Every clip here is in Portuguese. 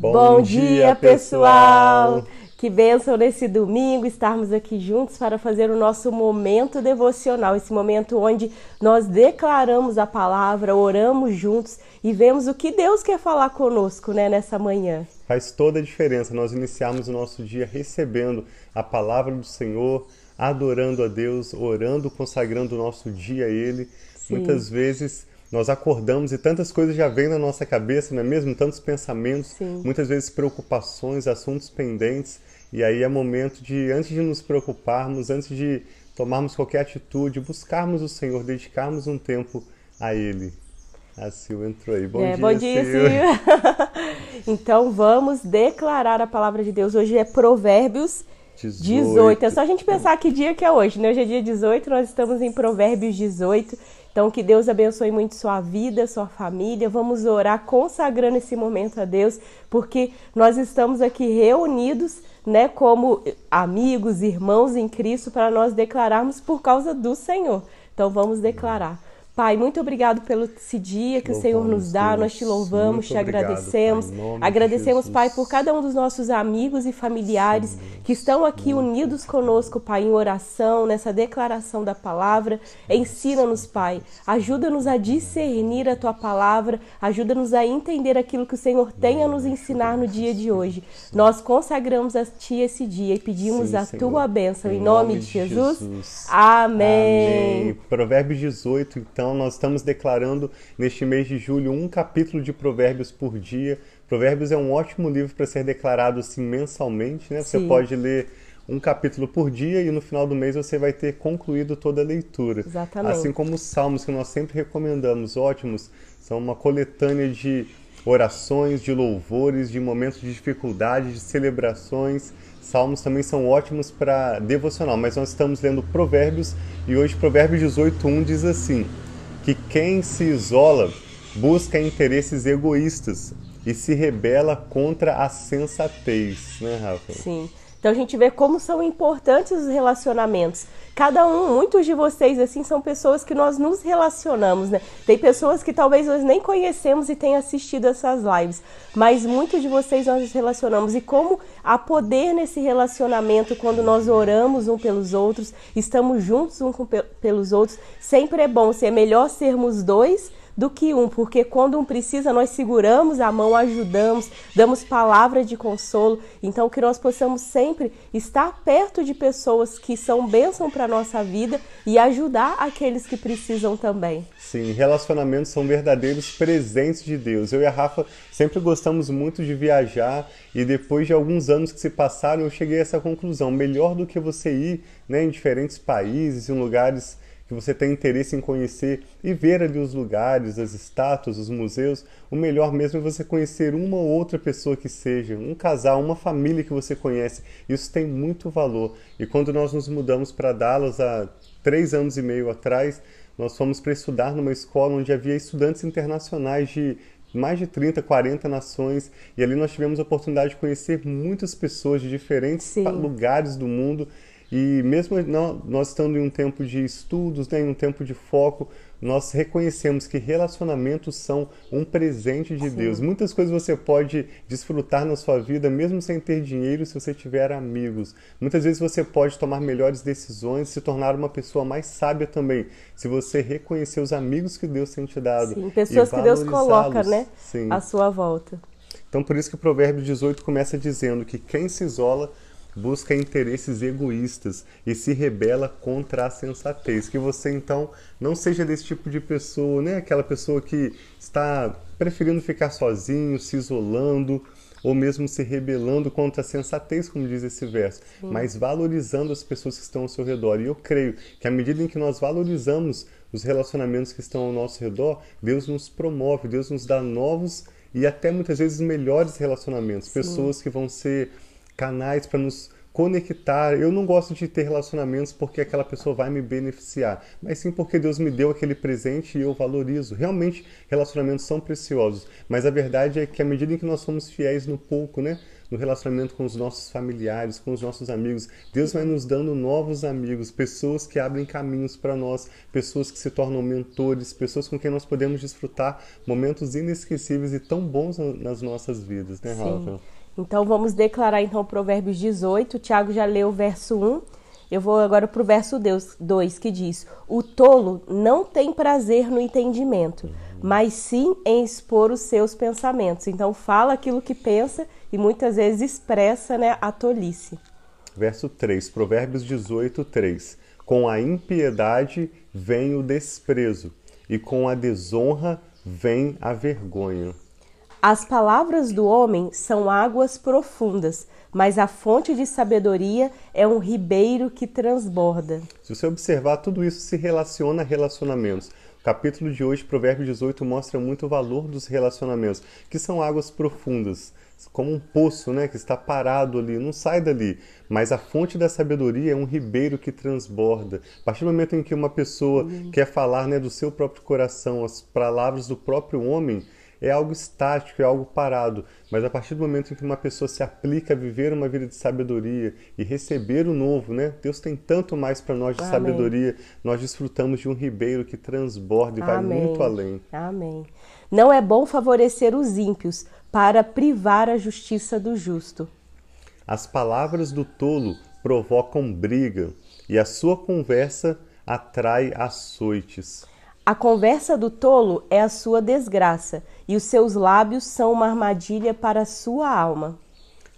Bom, Bom dia, pessoal! Que bênção nesse domingo estarmos aqui juntos para fazer o nosso momento devocional, esse momento onde nós declaramos a palavra, oramos juntos e vemos o que Deus quer falar conosco né, nessa manhã. Faz toda a diferença nós iniciarmos o nosso dia recebendo a palavra do Senhor, adorando a Deus, orando, consagrando o nosso dia a Ele. Sim. Muitas vezes nós acordamos e tantas coisas já vêm na nossa cabeça, não é mesmo? Tantos pensamentos, Sim. muitas vezes preocupações, assuntos pendentes. E aí é momento de, antes de nos preocuparmos, antes de tomarmos qualquer atitude, buscarmos o Senhor, dedicarmos um tempo a Ele. A Sil entrou aí. Bom é, dia, Bom dia, Sil. então vamos declarar a palavra de Deus. Hoje é Provérbios 18. 18. É só a gente pensar que dia que é hoje, né? Hoje é dia 18, nós estamos em Provérbios 18. Então, que Deus abençoe muito sua vida, sua família. Vamos orar consagrando esse momento a Deus, porque nós estamos aqui reunidos, né, como amigos, irmãos em Cristo, para nós declararmos por causa do Senhor. Então, vamos declarar. Pai, muito obrigado pelo esse dia que louvamos, o Senhor nos dá. Deus. Nós te louvamos, muito te agradecemos. Pai, agradecemos, Pai, por cada um dos nossos amigos e familiares Sim, que estão aqui unidos conosco, Pai, em oração, nessa declaração da palavra. Ensina-nos, Pai. Ajuda-nos a discernir a tua palavra. Ajuda-nos a entender aquilo que o Senhor tem a nos ensinar no dia de hoje. Nós consagramos a Ti esse dia e pedimos Sim, a Senhor. tua bênção. Em, em nome, de Jesus. Jesus. Amém. Amém. Provérbios 18, então então, nós estamos declarando neste mês de julho um capítulo de Provérbios por dia. Provérbios é um ótimo livro para ser declarado assim mensalmente, né? Você pode ler um capítulo por dia e no final do mês você vai ter concluído toda a leitura. Exatamente. Assim como os salmos que nós sempre recomendamos, ótimos, são uma coletânea de orações, de louvores, de momentos de dificuldade, de celebrações. Salmos também são ótimos para devocional, mas nós estamos lendo Provérbios e hoje Provérbios 18:1 diz assim: que quem se isola busca interesses egoístas e se rebela contra a sensatez, né, Rafa? Sim. Então a gente vê como são importantes os relacionamentos. Cada um, muitos de vocês assim são pessoas que nós nos relacionamos, né? Tem pessoas que talvez nós nem conhecemos e tenham assistido essas lives, mas muitos de vocês nós nos relacionamos e como há poder nesse relacionamento quando nós oramos um pelos outros, estamos juntos um pelos outros. Sempre é bom, se é melhor sermos dois do que um, porque quando um precisa, nós seguramos a mão, ajudamos, damos palavra de consolo. Então, que nós possamos sempre estar perto de pessoas que são bênção para a nossa vida e ajudar aqueles que precisam também. Sim, relacionamentos são verdadeiros presentes de Deus. Eu e a Rafa sempre gostamos muito de viajar e depois de alguns anos que se passaram, eu cheguei a essa conclusão: melhor do que você ir né, em diferentes países, em lugares que você tem interesse em conhecer e ver ali os lugares, as estátuas, os museus, o melhor mesmo é você conhecer uma ou outra pessoa que seja, um casal, uma família que você conhece. Isso tem muito valor. E quando nós nos mudamos para Dallas há três anos e meio atrás, nós fomos para estudar numa escola onde havia estudantes internacionais de mais de 30, 40 nações, e ali nós tivemos a oportunidade de conhecer muitas pessoas de diferentes Sim. lugares do mundo e mesmo nós estando em um tempo de estudos, né, em um tempo de foco, nós reconhecemos que relacionamentos são um presente de Sim. Deus. Muitas coisas você pode desfrutar na sua vida, mesmo sem ter dinheiro, se você tiver amigos. Muitas vezes você pode tomar melhores decisões, se tornar uma pessoa mais sábia também, se você reconhecer os amigos que Deus tem te dado. Sim, pessoas que Deus coloca, né, Sim. à sua volta. Então, por isso que o Provérbio 18 começa dizendo que quem se isola busca interesses egoístas e se rebela contra a sensatez. Que você então não seja desse tipo de pessoa, né? Aquela pessoa que está preferindo ficar sozinho, se isolando ou mesmo se rebelando contra a sensatez, como diz esse verso, Sim. mas valorizando as pessoas que estão ao seu redor. E eu creio que à medida em que nós valorizamos os relacionamentos que estão ao nosso redor, Deus nos promove, Deus nos dá novos e até muitas vezes melhores relacionamentos, Sim. pessoas que vão ser canais para nos conectar. Eu não gosto de ter relacionamentos porque aquela pessoa vai me beneficiar, mas sim porque Deus me deu aquele presente e eu valorizo. Realmente, relacionamentos são preciosos, mas a verdade é que à medida em que nós somos fiéis no pouco, né? no relacionamento com os nossos familiares, com os nossos amigos. Deus vai nos dando novos amigos, pessoas que abrem caminhos para nós, pessoas que se tornam mentores, pessoas com quem nós podemos desfrutar momentos inesquecíveis e tão bons nas nossas vidas, né, Rafa? Então vamos declarar então Provérbios 18. O Tiago já leu o verso 1. Eu vou agora para o verso 2, que diz: O tolo não tem prazer no entendimento, mas sim em expor os seus pensamentos. Então fala aquilo que pensa e muitas vezes expressa né, a tolice. Verso 3, Provérbios 18, 3. Com a impiedade vem o desprezo, e com a desonra vem a vergonha. As palavras do homem são águas profundas, mas a fonte de sabedoria é um ribeiro que transborda. Se você observar, tudo isso se relaciona a relacionamentos. O capítulo de hoje, Provérbios 18, mostra muito o valor dos relacionamentos, que são águas profundas, como um poço, né, que está parado ali, não sai dali. Mas a fonte da sabedoria é um ribeiro que transborda. A partir do momento em que uma pessoa uhum. quer falar, né, do seu próprio coração, as palavras do próprio homem, é algo estático, é algo parado. Mas a partir do momento em que uma pessoa se aplica a viver uma vida de sabedoria e receber o novo, né? Deus tem tanto mais para nós de Amém. sabedoria. Nós desfrutamos de um ribeiro que transborda e Amém. vai muito além. Amém. Não é bom favorecer os ímpios para privar a justiça do justo. As palavras do tolo provocam briga e a sua conversa atrai açoites. A conversa do tolo é a sua desgraça, e os seus lábios são uma armadilha para a sua alma.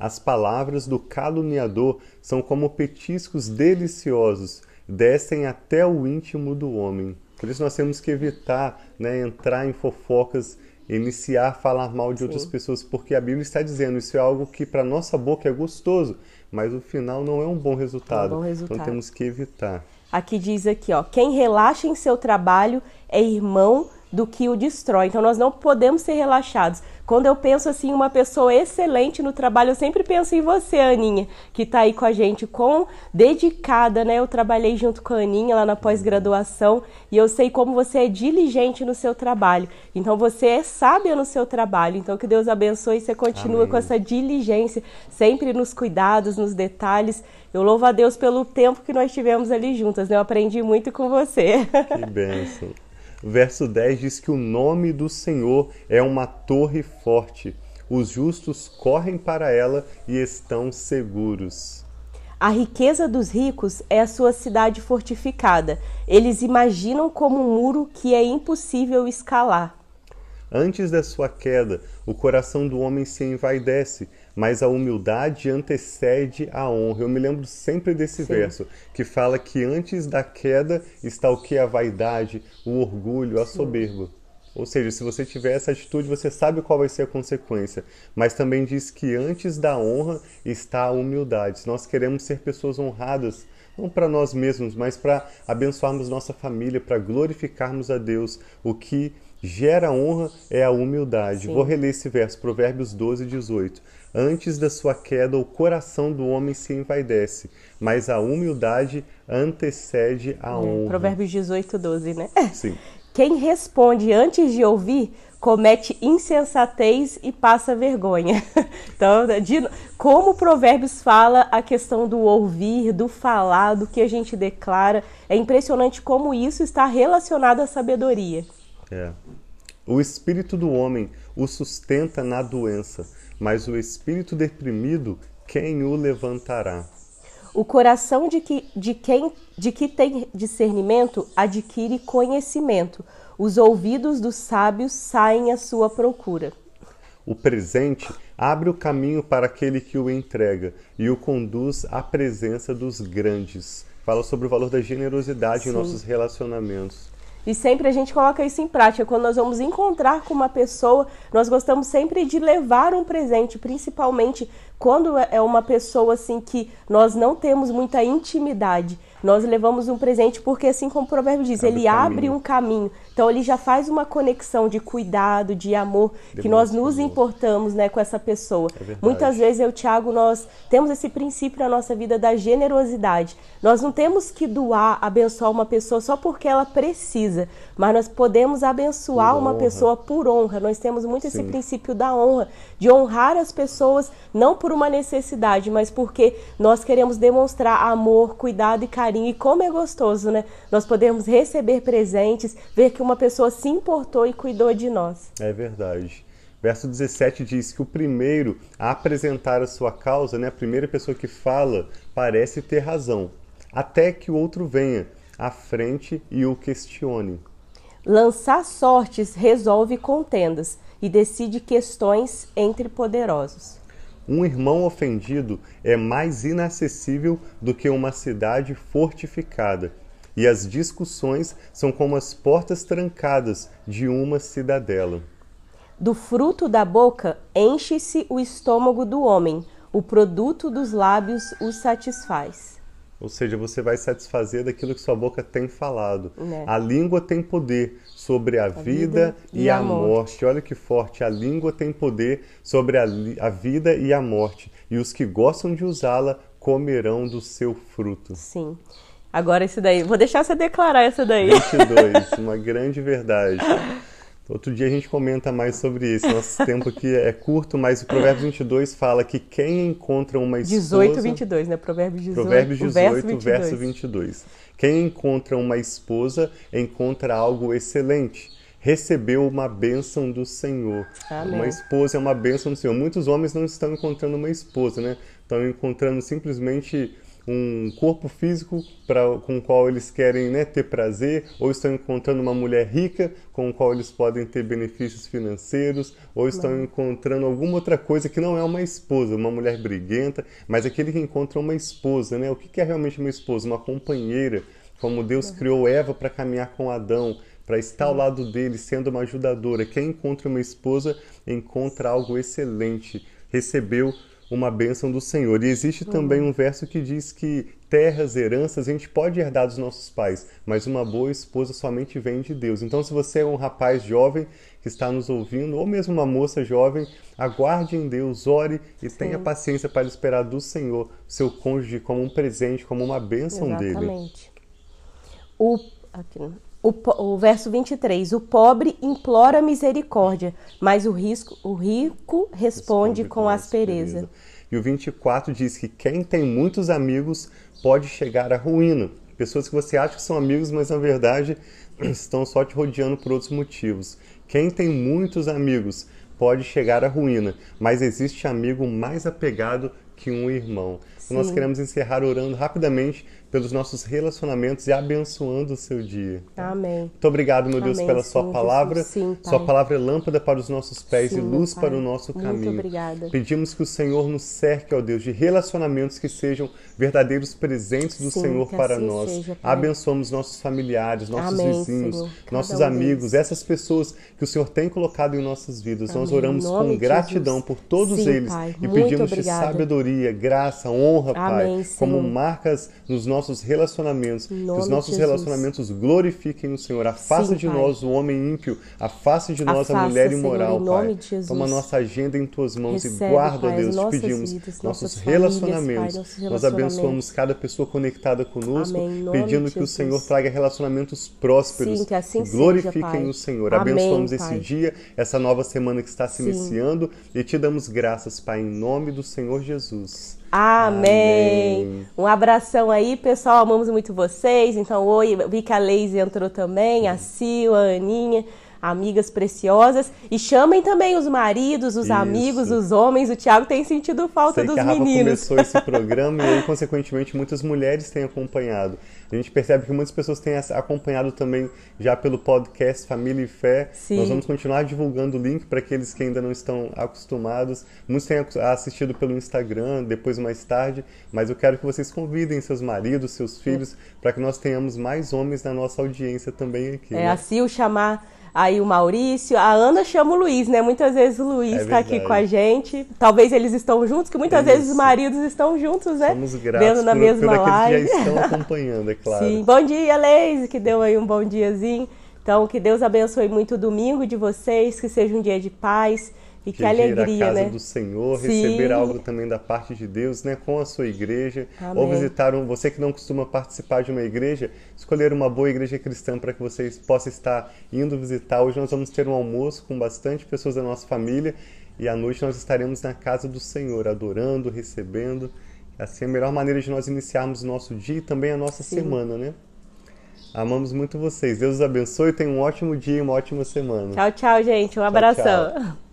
As palavras do caluniador são como petiscos deliciosos, descem até o íntimo do homem. Por isso nós temos que evitar né, entrar em fofocas, iniciar a falar mal de Sim. outras pessoas, porque a Bíblia está dizendo isso é algo que para nossa boca é gostoso, mas o final não é um bom resultado. Um bom resultado. Então temos que evitar. Aqui diz aqui, ó, quem relaxa em seu trabalho é irmão do que o destrói. Então nós não podemos ser relaxados. Quando eu penso assim, uma pessoa excelente no trabalho, eu sempre penso em você, Aninha, que está aí com a gente, com dedicada, né? Eu trabalhei junto com a Aninha lá na pós-graduação e eu sei como você é diligente no seu trabalho. Então você é sábia no seu trabalho. Então que Deus abençoe e você continua Amém. com essa diligência, sempre nos cuidados, nos detalhes. Eu louvo a Deus pelo tempo que nós tivemos ali juntas, né? Eu aprendi muito com você. Que bênção. Verso 10 diz que o nome do Senhor é uma torre forte. Os justos correm para ela e estão seguros. A riqueza dos ricos é a sua cidade fortificada. Eles imaginam como um muro que é impossível escalar. Antes da sua queda, o coração do homem se envaidece, mas a humildade antecede a honra. Eu me lembro sempre desse Sim. verso, que fala que antes da queda está o que? A vaidade, o orgulho, a soberba. Ou seja, se você tiver essa atitude, você sabe qual vai ser a consequência. Mas também diz que antes da honra está a humildade. Se nós queremos ser pessoas honradas, não para nós mesmos, mas para abençoarmos nossa família, para glorificarmos a Deus, o que gera honra é a humildade. Sim. Vou reler esse verso, Provérbios 12, 18. Antes da sua queda, o coração do homem se envaidece, mas a humildade antecede a é, honra. Provérbios 18, 12, né? Sim. Quem responde antes de ouvir comete insensatez e passa vergonha. Então, de, como Provérbios fala a questão do ouvir, do falar, do que a gente declara, é impressionante como isso está relacionado à sabedoria. É. O espírito do homem o sustenta na doença, mas o espírito deprimido, quem o levantará? O coração de, que, de quem de que tem discernimento adquire conhecimento. Os ouvidos dos sábios saem à sua procura. O presente abre o caminho para aquele que o entrega e o conduz à presença dos grandes. Fala sobre o valor da generosidade Sim. em nossos relacionamentos. E sempre a gente coloca isso em prática. Quando nós vamos encontrar com uma pessoa, nós gostamos sempre de levar um presente, principalmente quando é uma pessoa assim que nós não temos muita intimidade. Nós levamos um presente porque, assim como o provérbio diz, abre ele abre um caminho. Então, ele já faz uma conexão de cuidado, de amor, que nós nos importamos né, com essa pessoa. É Muitas vezes, eu, Tiago, nós temos esse princípio na nossa vida da generosidade. Nós não temos que doar, abençoar uma pessoa só porque ela precisa, mas nós podemos abençoar uma pessoa por honra. Nós temos muito Sim. esse princípio da honra, de honrar as pessoas não por uma necessidade, mas porque nós queremos demonstrar amor, cuidado e carinho. E como é gostoso, né? Nós podemos receber presentes, ver que uma pessoa se importou e cuidou de nós. É verdade. Verso 17 diz que o primeiro a apresentar a sua causa, né, a primeira pessoa que fala, parece ter razão, até que o outro venha à frente e o questione. Lançar sortes resolve contendas e decide questões entre poderosos. Um irmão ofendido é mais inacessível do que uma cidade fortificada e as discussões são como as portas trancadas de uma cidadela. Do fruto da boca enche-se o estômago do homem, o produto dos lábios o satisfaz. Ou seja, você vai satisfazer daquilo que sua boca tem falado. É. A língua tem poder sobre a, a vida, vida, e, a, morte. morte. Olha que forte. A língua tem poder sobre a, a vida e a morte. E os que gostam de usá-la comerão do seu fruto. Sim. Agora esse daí. Vou deixar você declarar essa daí. 22, uma grande verdade. Outro dia a gente comenta mais sobre isso. Nosso tempo aqui é curto, mas o Provérbios 22 fala que quem encontra uma esposa... 18, 22, né? Provérbios 18, Provérbios 18 verso 22. verso 22. Quem encontra uma esposa encontra algo excelente. Recebeu uma bênção do Senhor. Amém. Uma esposa é uma bênção do Senhor. Muitos homens não estão encontrando uma esposa, né? Estão encontrando simplesmente um corpo físico pra, com o qual eles querem né, ter prazer, ou estão encontrando uma mulher rica com o qual eles podem ter benefícios financeiros, ou estão encontrando alguma outra coisa que não é uma esposa, uma mulher briguenta, mas aquele que encontra uma esposa, né? O que é realmente uma esposa? Uma companheira, como Deus uhum. criou Eva para caminhar com Adão, para estar ao lado dele, sendo uma ajudadora. Quem encontra uma esposa encontra algo excelente. Recebeu uma bênção do Senhor. E existe também um verso que diz que terras, heranças, a gente pode herdar dos nossos pais, mas uma boa esposa somente vem de Deus. Então, se você é um rapaz jovem que está nos ouvindo, ou mesmo uma moça jovem, aguarde em Deus, ore e Sim. tenha paciência para esperar do Senhor seu cônjuge como um presente, como uma bênção Exatamente. dele. O, aqui, o, o, verso 23, o pobre implora misericórdia, mas o, risco, o rico responde, responde com, com aspereza. aspereza. E o 24 diz que quem tem muitos amigos pode chegar à ruína. Pessoas que você acha que são amigos, mas na verdade estão só te rodeando por outros motivos. Quem tem muitos amigos pode chegar à ruína, mas existe amigo mais apegado que um irmão. Nós queremos encerrar orando rapidamente pelos nossos relacionamentos e abençoando o seu dia. Amém. Muito obrigado, meu Deus, Amém, pela sua palavra. Sim, sua palavra é lâmpada para os nossos pés sim, e luz para o nosso caminho. Muito obrigada. Pedimos que o Senhor nos cerque, ó Deus, de relacionamentos que sejam verdadeiros presentes do sim, Senhor para assim nós. Seja, Abençoamos nossos familiares, nossos Amém, vizinhos, nossos amigos, essas pessoas que o Senhor tem colocado em nossas vidas. Amém. Nós oramos com gratidão por todos eles pai. e Muito pedimos obrigada. de sabedoria, graça, honra, Pai, como marcas nos nossos nossos relacionamentos, que os nossos relacionamentos glorifiquem o Senhor. Afasta Sim, de pai. nós o homem ímpio, afaste de nós Afasta, a mulher imoral, Senhor, Pai. Toma nossa agenda em tuas mãos Recebe, e guarda, pai, Deus, te pedimos vidas, nossos relacionamentos. Pai, nossos nós abençoamos cada pessoa conectada conosco, Amém, pedindo que o Senhor traga relacionamentos prósperos, Sim, que assim glorifiquem seja, o Senhor. Amém, abençoamos esse dia, essa nova semana que está se Sim. iniciando e te damos graças, Pai, em nome do Senhor Jesus. Amém. Amém. Um abração aí, pessoal. Amamos muito vocês. Então, oi, vi que a Leise entrou também, a Sil, a Aninha amigas preciosas. E chamem também os maridos, os Isso. amigos, os homens. O Tiago tem sentido falta Sei dos que a Rafa meninos. começou esse programa e aí, consequentemente, muitas mulheres têm acompanhado. A gente percebe que muitas pessoas têm acompanhado também já pelo podcast Família e Fé. Sim. Nós vamos continuar divulgando o link para aqueles que ainda não estão acostumados. Muitos têm assistido pelo Instagram, depois mais tarde, mas eu quero que vocês convidem seus maridos, seus filhos, para que nós tenhamos mais homens na nossa audiência também aqui. É né? assim o chamar aí o Maurício. A Ana chama o Luiz, né? Muitas vezes o Luiz está é aqui com a gente. Talvez eles estão juntos, que muitas Isso. vezes os maridos estão juntos, né? Somos gratos Vendo na por, mesma por live. que já estão acompanhando, é claro. Sim. Bom dia, Leise, que deu aí um bom diazinho. Então, que Deus abençoe muito o domingo de vocês, que seja um dia de paz e que, que alegria, a casa né? do Senhor, Sim. receber algo também da parte de Deus, né, com a sua igreja, Amém. ou visitar um, você que não costuma participar de uma igreja, escolher uma boa igreja cristã para que você possa estar indo visitar. Hoje nós vamos ter um almoço com bastante pessoas da nossa família e à noite nós estaremos na casa do Senhor, adorando, recebendo. Assim é a melhor maneira de nós iniciarmos o nosso dia e também a nossa Sim. semana, né? Amamos muito vocês. Deus os abençoe. Tenham um ótimo dia e uma ótima semana. Tchau, tchau, gente. Um abração. Tchau, tchau.